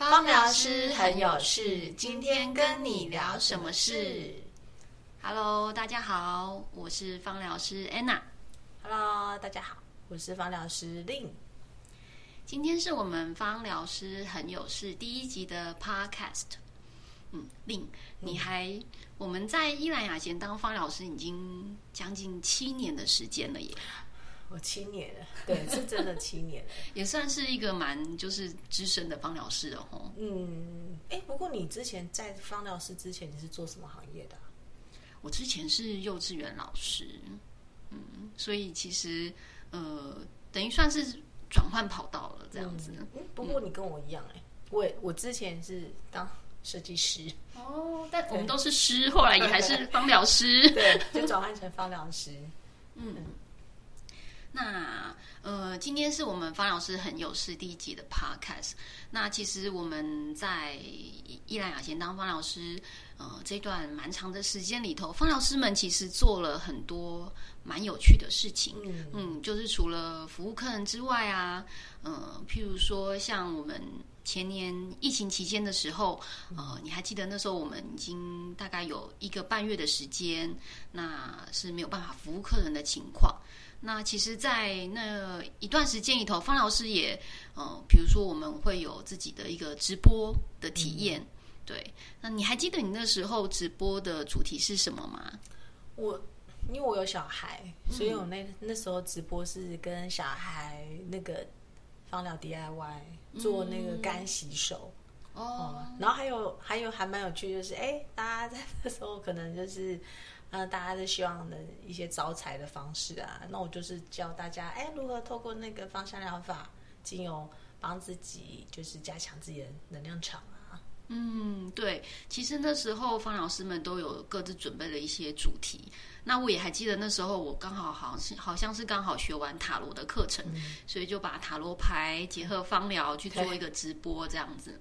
芳疗师很有事，今天跟你聊什么事？Hello，大家好，我是芳疗师 Anna。Hello，大家好，我是芳疗师 Lin。今天是我们芳疗师很有事第一集的 Podcast。嗯，Lin，你还我们在伊兰雅贤当芳疗师已经将近七年的时间了耶。我七年了，对，是真的七年，也算是一个蛮就是资深的芳疗师了吼。嗯，哎，不过你之前在芳疗师之前你是做什么行业的？我之前是幼稚园老师，嗯，所以其实呃，等于算是转换跑道了这样子。嗯，不过你跟我一样哎，我我之前是当设计师哦，但我们都是师，后来也还是 芳疗师，对，就转换成芳疗师，嗯。那呃，今天是我们方老师很有事第一集的 podcast。那其实我们在伊兰雅贤当方老师，呃，这段蛮长的时间里头，方老师们其实做了很多蛮有趣的事情。嗯嗯，就是除了服务客人之外啊，呃，譬如说像我们前年疫情期间的时候，呃，你还记得那时候我们已经大概有一个半月的时间，那是没有办法服务客人的情况。那其实，在那一段时间里头，方老师也，呃，比如说我们会有自己的一个直播的体验，对。那你还记得你那时候直播的主题是什么吗？我因为我有小孩，所以我那那时候直播是跟小孩那个方疗 DIY 做那个干洗手哦，然后还有还有还蛮有趣，就是哎，大家在那时候可能就是。那大家都希望的一些招财的方式啊，那我就是教大家，哎，如何透过那个芳香疗法精油帮自己，就是加强自己的能量场啊。嗯，对，其实那时候方老师们都有各自准备了一些主题。那我也还记得那时候我刚好好像是好像是刚好学完塔罗的课程，所以就把塔罗牌结合芳疗去做一个直播这样子。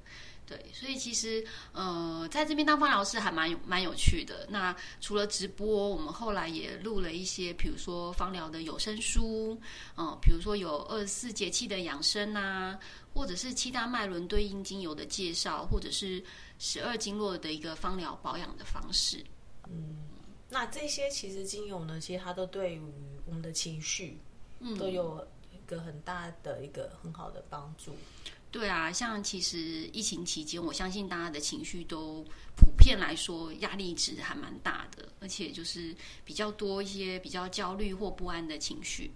对，所以其实呃，在这边当芳疗师还蛮有蛮有趣的。那除了直播，我们后来也录了一些，比如说芳疗的有声书，嗯，比如说有二十四节气的养生啊，或者是七大脉轮对应精油的介绍，或者是十二经络的一个芳疗保养的方式。嗯，那这些其实精油呢，其实它都对于我们的情绪，嗯，都有一个很大的一个很好的帮助。对啊，像其实疫情期间，我相信大家的情绪都普遍来说压力值还蛮大的，而且就是比较多一些比较焦虑或不安的情绪。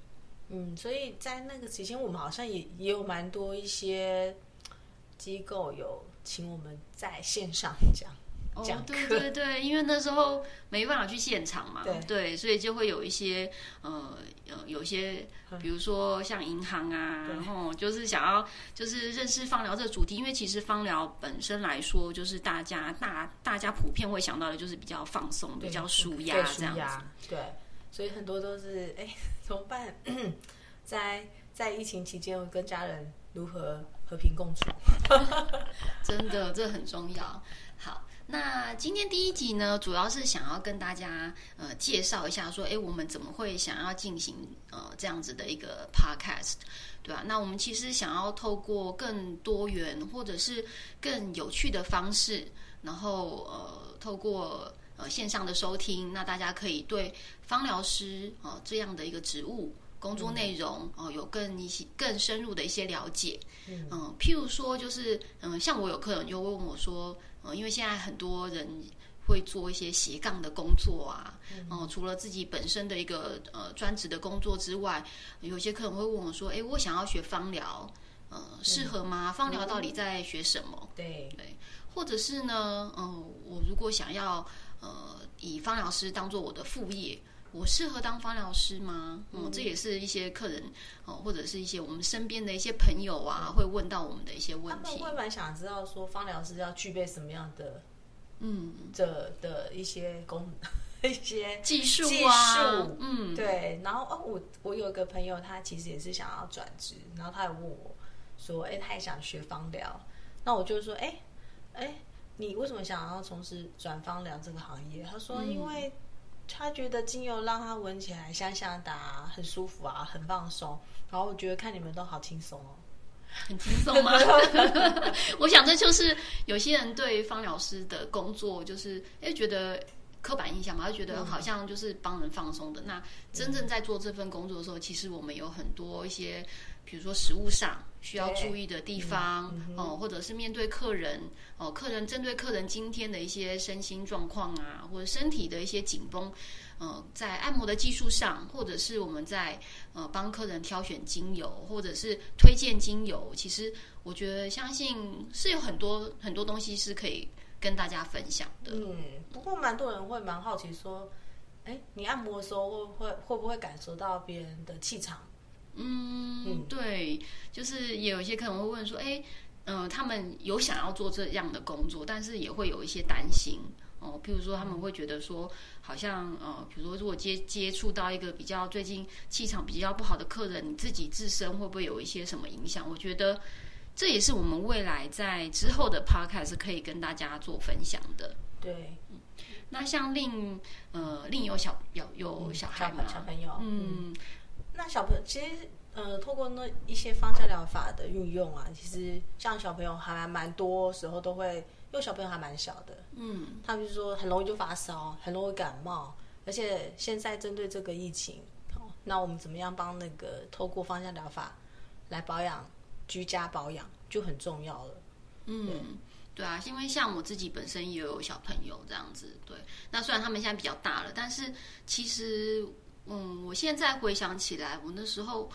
嗯，所以在那个期间，我们好像也也有蛮多一些机构有请我们在线上讲。哦，对对对，因为那时候没办法去现场嘛，对，所以就会有一些呃呃，有一些比如说像银行啊，然后就是想要就是认识芳疗这个主题，因为其实芳疗本身来说，就是大家大大家普遍会想到的就是比较放松、比较舒压这样子，对，所以很多都是哎怎么办？在在疫情期间，跟家人如何和平共处？真的，这很重要。好。那今天第一集呢，主要是想要跟大家呃介绍一下，说，哎，我们怎么会想要进行呃这样子的一个 podcast，对吧？那我们其实想要透过更多元或者是更有趣的方式，然后呃透过呃线上的收听，那大家可以对芳疗师呃这样的一个职务工作内容哦有更一些更深入的一些了解。嗯，譬如说，就是嗯，像我有客人就问我说。呃，因为现在很多人会做一些斜杠的工作啊，哦，除了自己本身的一个呃专职的工作之外，有些客人会问我说：“哎，我想要学芳疗，呃，适合吗？芳疗到底在学什么？”对对，或者是呢，嗯，我如果想要呃以芳疗师当做我的副业。我适合当芳疗师吗？嗯，这也是一些客人哦，或者是一些我们身边的一些朋友啊，会问到我们的一些问题。他们会蛮想知道说，芳疗师要具备什么样的，嗯，的的一些功 一些技术啊，嗯，对。然后哦，我我有一个朋友，他其实也是想要转职，然后他也问我说，哎，他也想学芳疗。那我就说，哎哎，你为什么想要从事转芳疗这个行业？他说，因为。他觉得精油让他闻起来香香的，很舒服啊，很放松。然后我觉得看你们都好轻松哦。很轻松吗？我想这就是有些人对方疗师的工作，就是哎觉得刻板印象嘛，就觉得好像就是帮人放松的。那真正在做这份工作的时候，其实我们有很多一些，比如说食物上需要注意的地方哦，或者是面对客人哦，客人针对客人今天的一些身心状况啊，或者身体的一些紧绷。呃，在按摩的技术上，或者是我们在呃帮客人挑选精油，或者是推荐精油，其实我觉得相信是有很多很多东西是可以跟大家分享的。嗯，不过蛮多人会蛮好奇说，哎，你按摩的时候会会会不会感受到别人的气场？嗯，对，就是也有一些客人会问说，哎，嗯，他们有想要做这样的工作，但是也会有一些担心。哦，譬如说他们会觉得说，好像呃，比如说如果接接触到一个比较最近气场比较不好的客人，你自己自身会不会有一些什么影响？我觉得这也是我们未来在之后的 podcast 可以跟大家做分享的。对，那像另呃另有小有有小孩吗？小朋友，嗯，那小朋友其实呃，透过那一些方向疗法的运用啊，其实像小朋友还蛮多时候都会。因为小朋友还蛮小的，嗯，他们就说很容易就发烧，很容易感冒，而且现在针对这个疫情，那我们怎么样帮那个透过芳香疗法来保养居家保养就很重要了。嗯，对啊，因为像我自己本身也有小朋友这样子，对，那虽然他们现在比较大了，但是其实，嗯，我现在回想起来，我那时候。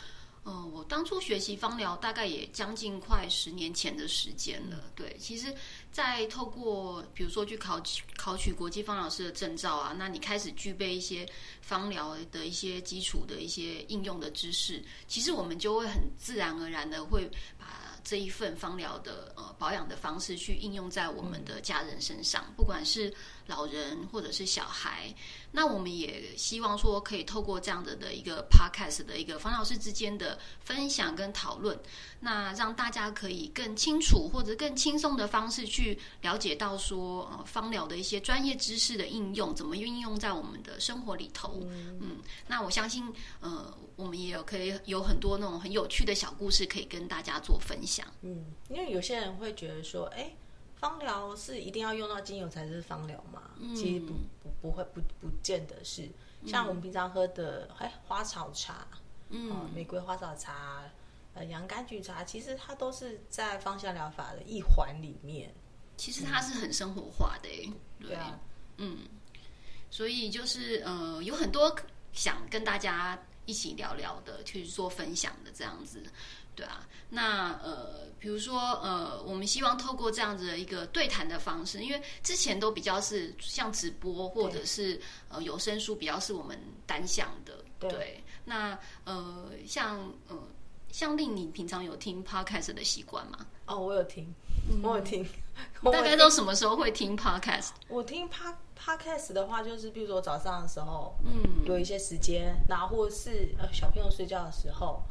嗯，我当初学习芳疗大概也将近快十年前的时间了。对，其实，在透过比如说去考取考取国际芳疗师的证照啊，那你开始具备一些芳疗的一些基础的一些应用的知识，其实我们就会很自然而然的会把。这一份芳疗的呃保养的方式去应用在我们的家人身上，不管是老人或者是小孩，那我们也希望说可以透过这样的的一个 podcast 的一个方老师之间的分享跟讨论，那让大家可以更清楚或者更轻松的方式去了解到说呃芳疗的一些专业知识的应用，怎么运用在我们的生活里头。嗯，那我相信呃。我们也有可以有很多那种很有趣的小故事可以跟大家做分享。嗯，因为有些人会觉得说，哎，芳疗是一定要用到精油才是芳疗嘛？其实不不不会不不见得是。像我们平常喝的，哎，花草茶，嗯，玫瑰花草茶，呃，洋甘菊茶，其实它都是在芳香疗法的一环里面。其实它是很生活化的，对啊，嗯，所以就是呃，有很多想跟大家。一起聊聊的，去做分享的这样子，对啊。那呃，比如说呃，我们希望透过这样子的一个对谈的方式，因为之前都比较是像直播或者是呃有声书，比较是我们单向的。对。那呃，像呃，像令你平常有听 podcast 的习惯吗？哦，我有听，我有听。大概都什么时候会听 podcast？我听 pod podcast 的话，就是比如说早上的时候，嗯，有一些时间，然后或是呃小朋友睡觉的时候，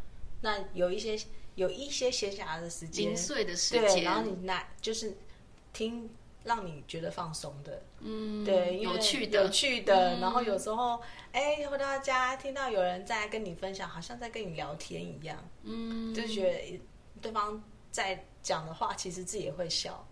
那有一些有一些闲暇的时间，零碎的时间，对然后你那就是听让你觉得放松的，嗯，对，有趣的，有趣的。然后有时候，哎，回到家听到有人在跟你分享，好像在跟你聊天一样，嗯，就觉得对方在讲的话，其实自己也会笑。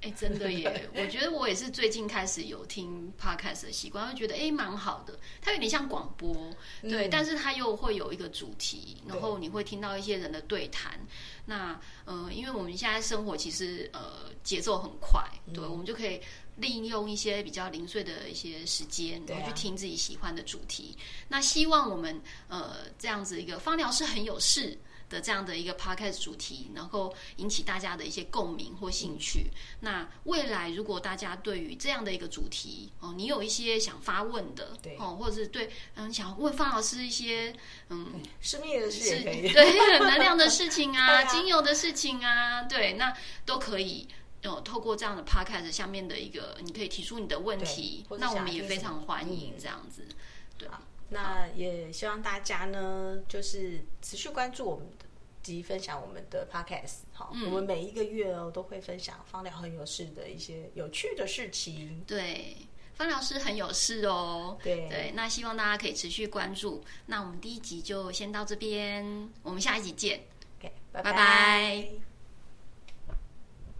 哎，真的耶！我觉得我也是最近开始有听 podcast 的习惯，会觉得哎，蛮好的。它有点像广播，对，但是它又会有一个主题，然后你会听到一些人的对谈。那呃，因为我们现在生活其实呃节奏很快，对，我们就可以利用一些比较零碎的一些时间，然后去听自己喜欢的主题。那希望我们呃这样子一个芳疗是很有事。的这样的一个 podcast 主题，能够引起大家的一些共鸣或兴趣。那未来如果大家对于这样的一个主题哦，你有一些想发问的，对哦，或者是对嗯想问方老师一些嗯生命的事情，对 能量的事情 啊，精油的事情啊，对，那都可以哦，透过这样的 podcast 下面的一个，你可以提出你的问题，那我们也非常欢迎这样子，对啊。那也希望大家呢，就是持续关注我们的及分享我们的 podcast。好，我们每一个月哦都会分享芳疗很有事的一些有趣的事情。对，芳疗师很有事哦。对对，那希望大家可以持续关注。那我们第一集就先到这边，我们下一集见，OK，拜拜拜